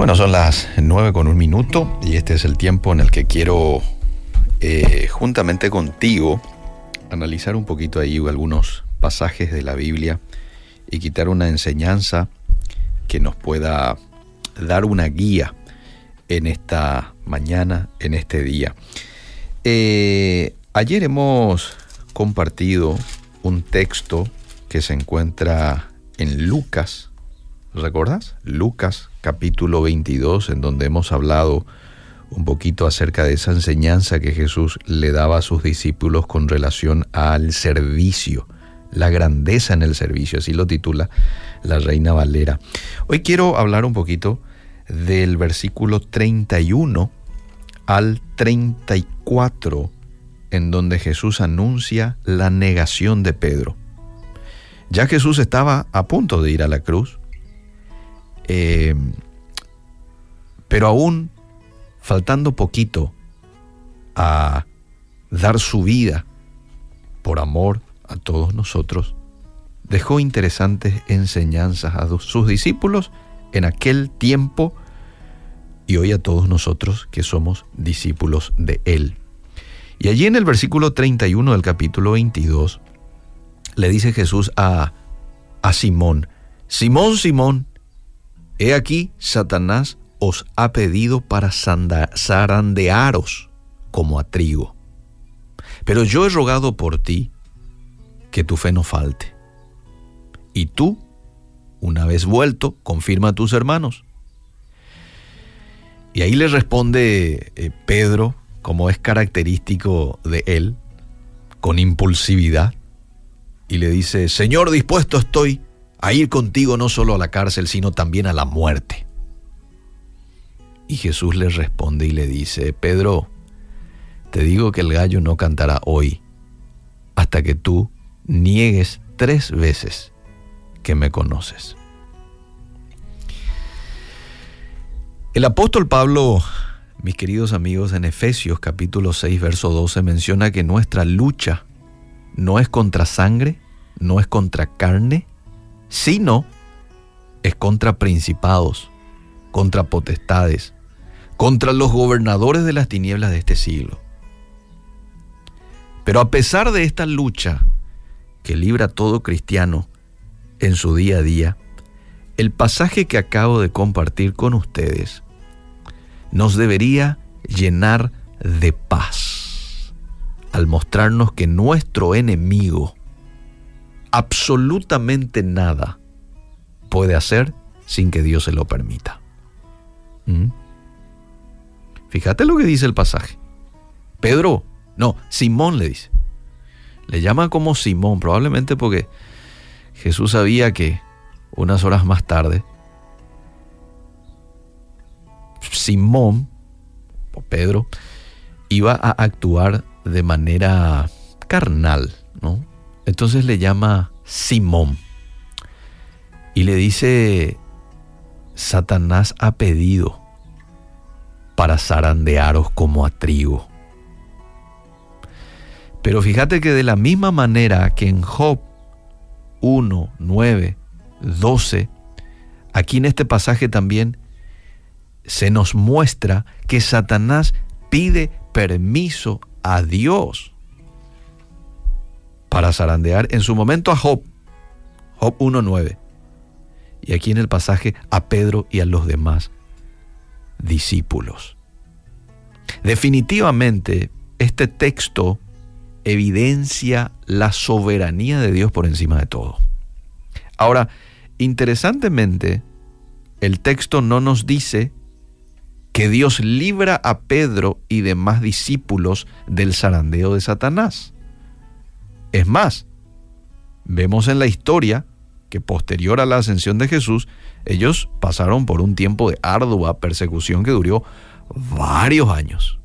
Bueno, son las 9 con un minuto y este es el tiempo en el que quiero, eh, juntamente contigo, analizar un poquito ahí algunos pasajes de la Biblia y quitar una enseñanza que nos pueda dar una guía en esta mañana, en este día. Eh, ayer hemos compartido un texto que se encuentra en Lucas ¿Recuerdas? Lucas capítulo 22, en donde hemos hablado un poquito acerca de esa enseñanza que Jesús le daba a sus discípulos con relación al servicio, la grandeza en el servicio, así lo titula la Reina Valera. Hoy quiero hablar un poquito del versículo 31 al 34, en donde Jesús anuncia la negación de Pedro. Ya Jesús estaba a punto de ir a la cruz, eh, pero aún faltando poquito a dar su vida por amor a todos nosotros, dejó interesantes enseñanzas a sus discípulos en aquel tiempo y hoy a todos nosotros que somos discípulos de Él. Y allí en el versículo 31 del capítulo 22 le dice Jesús a, a Simón, Simón, Simón, He aquí, Satanás os ha pedido para zarandearos como a trigo. Pero yo he rogado por ti que tu fe no falte. Y tú, una vez vuelto, confirma a tus hermanos. Y ahí le responde eh, Pedro, como es característico de él, con impulsividad, y le dice, Señor, dispuesto estoy a ir contigo no solo a la cárcel, sino también a la muerte. Y Jesús le responde y le dice, Pedro, te digo que el gallo no cantará hoy hasta que tú niegues tres veces que me conoces. El apóstol Pablo, mis queridos amigos, en Efesios capítulo 6, verso 12 menciona que nuestra lucha no es contra sangre, no es contra carne, sino es contra principados, contra potestades, contra los gobernadores de las tinieblas de este siglo. Pero a pesar de esta lucha que libra todo cristiano en su día a día, el pasaje que acabo de compartir con ustedes nos debería llenar de paz al mostrarnos que nuestro enemigo absolutamente nada puede hacer sin que Dios se lo permita. ¿Mm? Fíjate lo que dice el pasaje. Pedro, no, Simón le dice. Le llama como Simón, probablemente porque Jesús sabía que unas horas más tarde, Simón, o Pedro, iba a actuar de manera carnal, ¿no? Entonces le llama Simón y le dice, Satanás ha pedido para zarandearos como a trigo. Pero fíjate que de la misma manera que en Job 1, 9, 12, aquí en este pasaje también se nos muestra que Satanás pide permiso a Dios para zarandear en su momento a Job, Job 1.9, y aquí en el pasaje a Pedro y a los demás discípulos. Definitivamente, este texto evidencia la soberanía de Dios por encima de todo. Ahora, interesantemente, el texto no nos dice que Dios libra a Pedro y demás discípulos del zarandeo de Satanás. Es más, vemos en la historia que posterior a la ascensión de Jesús, ellos pasaron por un tiempo de ardua persecución que duró varios años.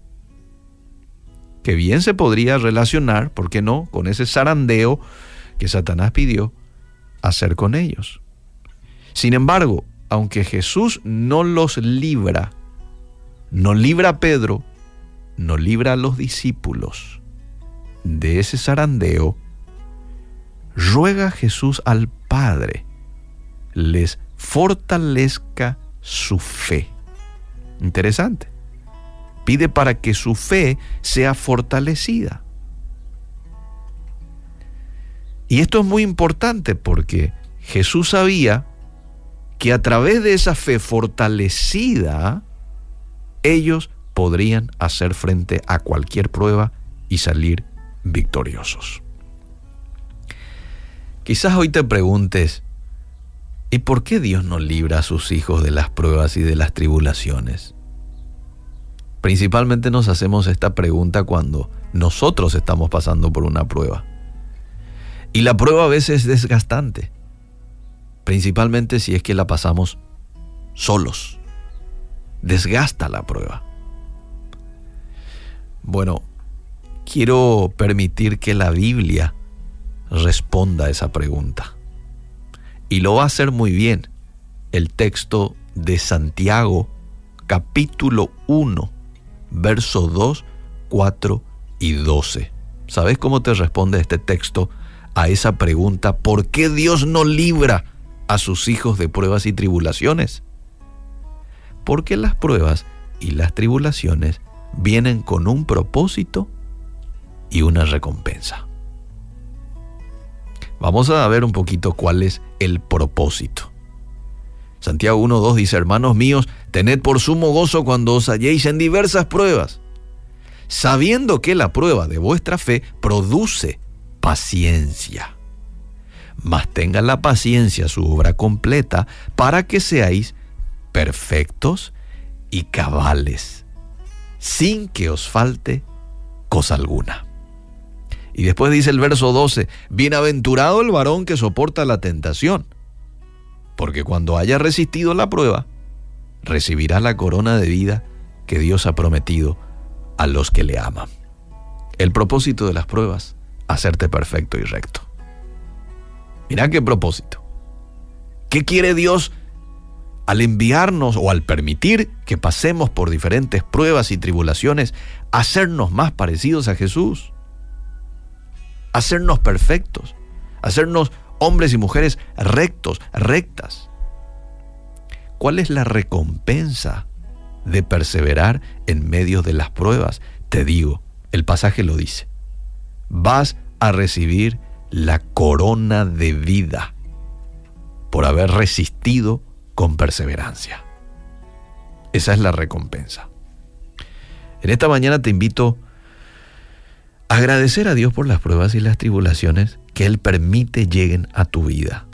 Que bien se podría relacionar, ¿por qué no?, con ese zarandeo que Satanás pidió hacer con ellos. Sin embargo, aunque Jesús no los libra, no libra a Pedro, no libra a los discípulos, de ese zarandeo, ruega Jesús al Padre les fortalezca su fe. Interesante. Pide para que su fe sea fortalecida. Y esto es muy importante porque Jesús sabía que a través de esa fe fortalecida, ellos podrían hacer frente a cualquier prueba y salir victoriosos. Quizás hoy te preguntes, ¿y por qué Dios no libra a sus hijos de las pruebas y de las tribulaciones? Principalmente nos hacemos esta pregunta cuando nosotros estamos pasando por una prueba. Y la prueba a veces es desgastante, principalmente si es que la pasamos solos. Desgasta la prueba. Bueno, quiero permitir que la Biblia responda a esa pregunta. Y lo va a hacer muy bien el texto de Santiago, capítulo 1, verso 2, 4 y 12. ¿Sabes cómo te responde este texto a esa pregunta? ¿Por qué Dios no libra a sus hijos de pruebas y tribulaciones? Porque las pruebas y las tribulaciones vienen con un propósito y una recompensa. Vamos a ver un poquito cuál es el propósito. Santiago 1.2 dice, hermanos míos, tened por sumo gozo cuando os halléis en diversas pruebas, sabiendo que la prueba de vuestra fe produce paciencia. Mas tenga la paciencia su obra completa para que seáis perfectos y cabales, sin que os falte cosa alguna. Y después dice el verso 12, bienaventurado el varón que soporta la tentación, porque cuando haya resistido la prueba, recibirá la corona de vida que Dios ha prometido a los que le aman. El propósito de las pruebas, hacerte perfecto y recto. Mira qué propósito. ¿Qué quiere Dios al enviarnos o al permitir que pasemos por diferentes pruebas y tribulaciones, hacernos más parecidos a Jesús? Hacernos perfectos, hacernos hombres y mujeres rectos, rectas. ¿Cuál es la recompensa de perseverar en medio de las pruebas? Te digo, el pasaje lo dice. Vas a recibir la corona de vida por haber resistido con perseverancia. Esa es la recompensa. En esta mañana te invito Agradecer a Dios por las pruebas y las tribulaciones que Él permite lleguen a tu vida.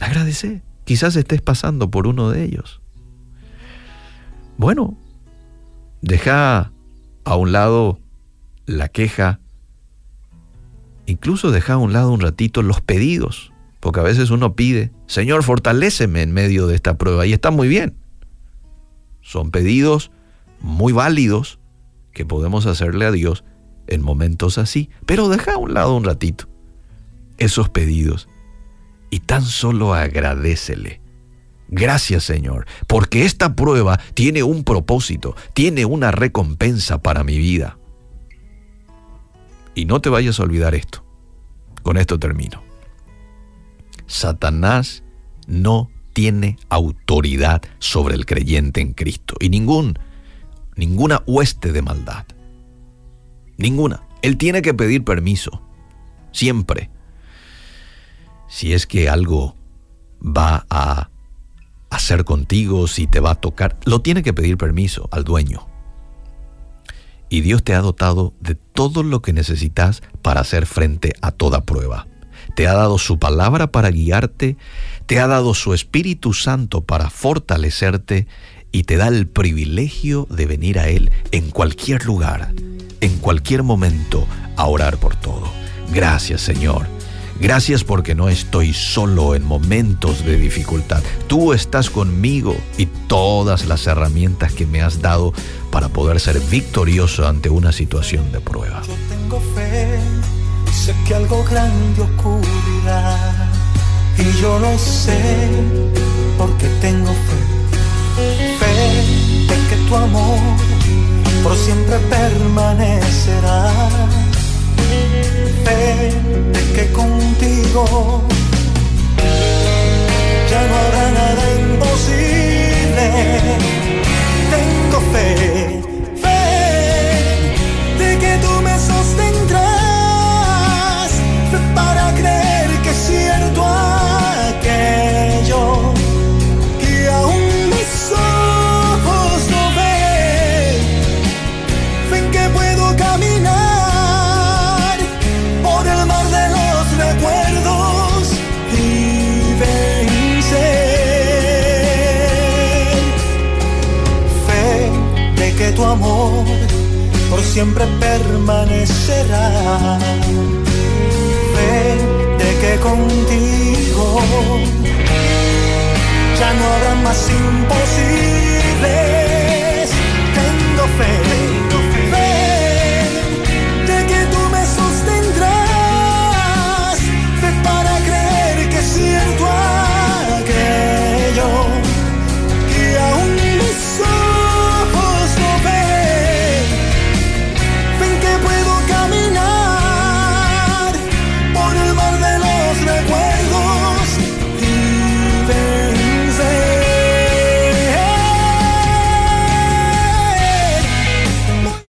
Agradecer. Quizás estés pasando por uno de ellos. Bueno, deja a un lado la queja, incluso deja a un lado un ratito los pedidos, porque a veces uno pide, Señor, fortaléceme en medio de esta prueba, y está muy bien. Son pedidos muy válidos, que podemos hacerle a Dios en momentos así, pero deja a un lado un ratito esos pedidos y tan solo agradecele. Gracias Señor, porque esta prueba tiene un propósito, tiene una recompensa para mi vida. Y no te vayas a olvidar esto. Con esto termino. Satanás no tiene autoridad sobre el creyente en Cristo. Y ningún ninguna hueste de maldad. Ninguna. Él tiene que pedir permiso. Siempre. Si es que algo va a hacer contigo, si te va a tocar, lo tiene que pedir permiso al dueño. Y Dios te ha dotado de todo lo que necesitas para hacer frente a toda prueba. Te ha dado su palabra para guiarte, te ha dado su Espíritu Santo para fortalecerte y te da el privilegio de venir a Él en cualquier lugar, en cualquier momento, a orar por todo. Gracias Señor. Gracias porque no estoy solo en momentos de dificultad. Tú estás conmigo y todas las herramientas que me has dado para poder ser victorioso ante una situación de prueba. Yo tengo fe, sé que algo grande ocurrirá. Y yo no sé porque tengo tu amor por siempre permanecerá. Fe de que contigo ya no habrá nada imposible. Tengo fe siempre permanecerá. Vete que contigo ya no habrá más imposibles. Tengo fe